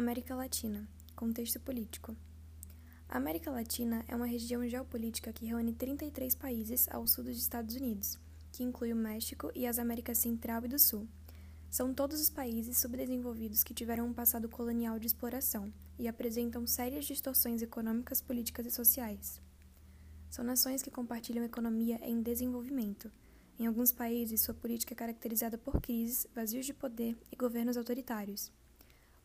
América Latina Contexto político A América Latina é uma região geopolítica que reúne 33 países ao sul dos Estados Unidos, que inclui o México e as Américas Central e do Sul. São todos os países subdesenvolvidos que tiveram um passado colonial de exploração e apresentam sérias distorções econômicas, políticas e sociais. São nações que compartilham economia em desenvolvimento. Em alguns países, sua política é caracterizada por crises, vazios de poder e governos autoritários.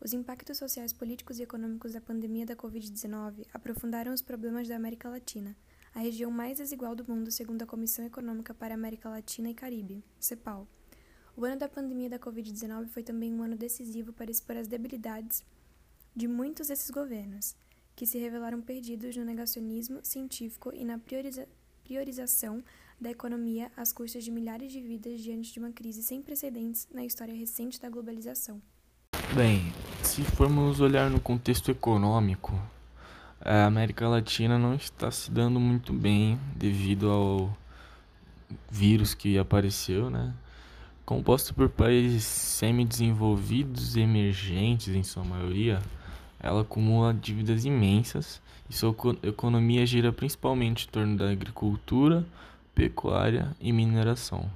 Os impactos sociais, políticos e econômicos da pandemia da Covid-19 aprofundaram os problemas da América Latina, a região mais desigual do mundo segundo a Comissão Econômica para a América Latina e Caribe, CEPAL. O ano da pandemia da Covid-19 foi também um ano decisivo para expor as debilidades de muitos desses governos, que se revelaram perdidos no negacionismo científico e na prioriza priorização da economia às custas de milhares de vidas diante de uma crise sem precedentes na história recente da globalização. Bem, se formos olhar no contexto econômico, a América Latina não está se dando muito bem devido ao vírus que apareceu, né? Composto por países semi-desenvolvidos e emergentes em sua maioria, ela acumula dívidas imensas e sua economia gira principalmente em torno da agricultura, pecuária e mineração.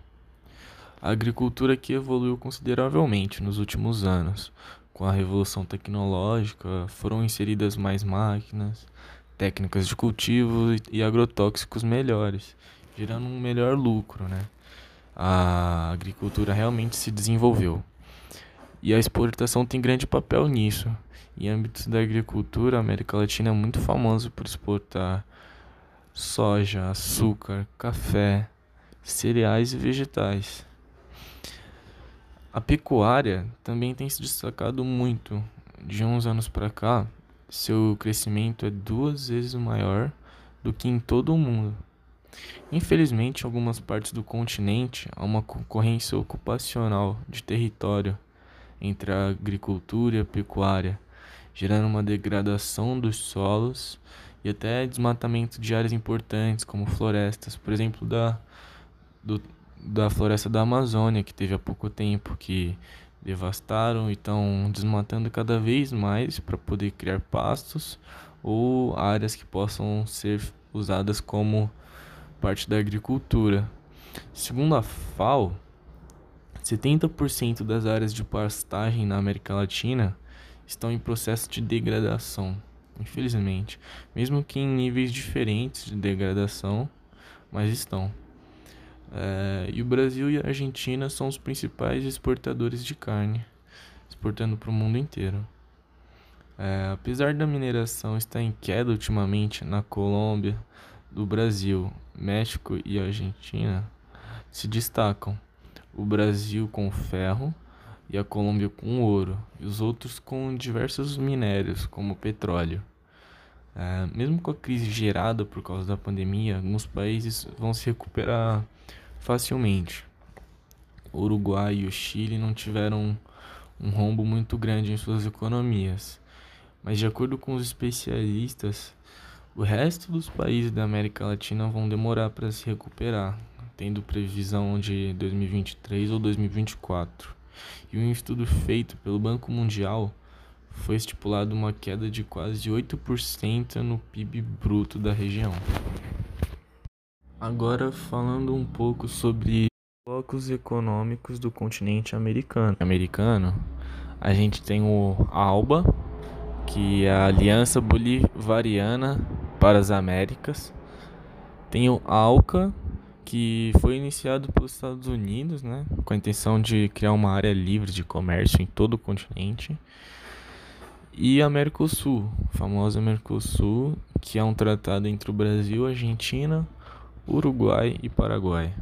A agricultura aqui evoluiu consideravelmente nos últimos anos. Com a revolução tecnológica, foram inseridas mais máquinas, técnicas de cultivo e agrotóxicos melhores, gerando um melhor lucro, né? A agricultura realmente se desenvolveu. E a exportação tem grande papel nisso. Em âmbitos da agricultura, a América Latina é muito famosa por exportar soja, açúcar, café, cereais e vegetais. A pecuária também tem se destacado muito. De uns anos para cá, seu crescimento é duas vezes maior do que em todo o mundo. Infelizmente, em algumas partes do continente há uma concorrência ocupacional de território entre a agricultura e a pecuária, gerando uma degradação dos solos e até desmatamento de áreas importantes, como florestas, por exemplo, da, do, da floresta da Amazônia, que teve há pouco tempo, que devastaram e estão desmatando cada vez mais para poder criar pastos ou áreas que possam ser usadas como parte da agricultura. Segundo a FAO, 70% das áreas de pastagem na América Latina estão em processo de degradação, infelizmente, mesmo que em níveis diferentes de degradação, mas estão. É, e o Brasil e a Argentina são os principais exportadores de carne, exportando para o mundo inteiro. É, apesar da mineração estar em queda ultimamente na Colômbia, do Brasil, México e Argentina, se destacam. O Brasil com ferro e a Colômbia com ouro, e os outros com diversos minérios, como petróleo. É, mesmo com a crise gerada por causa da pandemia, alguns países vão se recuperar facilmente. O Uruguai e o Chile não tiveram um rombo muito grande em suas economias, mas de acordo com os especialistas, o resto dos países da América Latina vão demorar para se recuperar, tendo previsão de 2023 ou 2024. E um estudo feito pelo Banco Mundial foi estipulado uma queda de quase 8% no PIB bruto da região. Agora falando um pouco sobre blocos econômicos do continente americano. Americano, a gente tem o ALBA, que é a Aliança Bolivariana para as Américas. Tem o ALCA, que foi iniciado pelos Estados Unidos, né, com a intenção de criar uma área livre de comércio em todo o continente. E a Mercosul, a famosa Mercosul, que é um tratado entre o Brasil, a Argentina, Uruguai e Paraguai.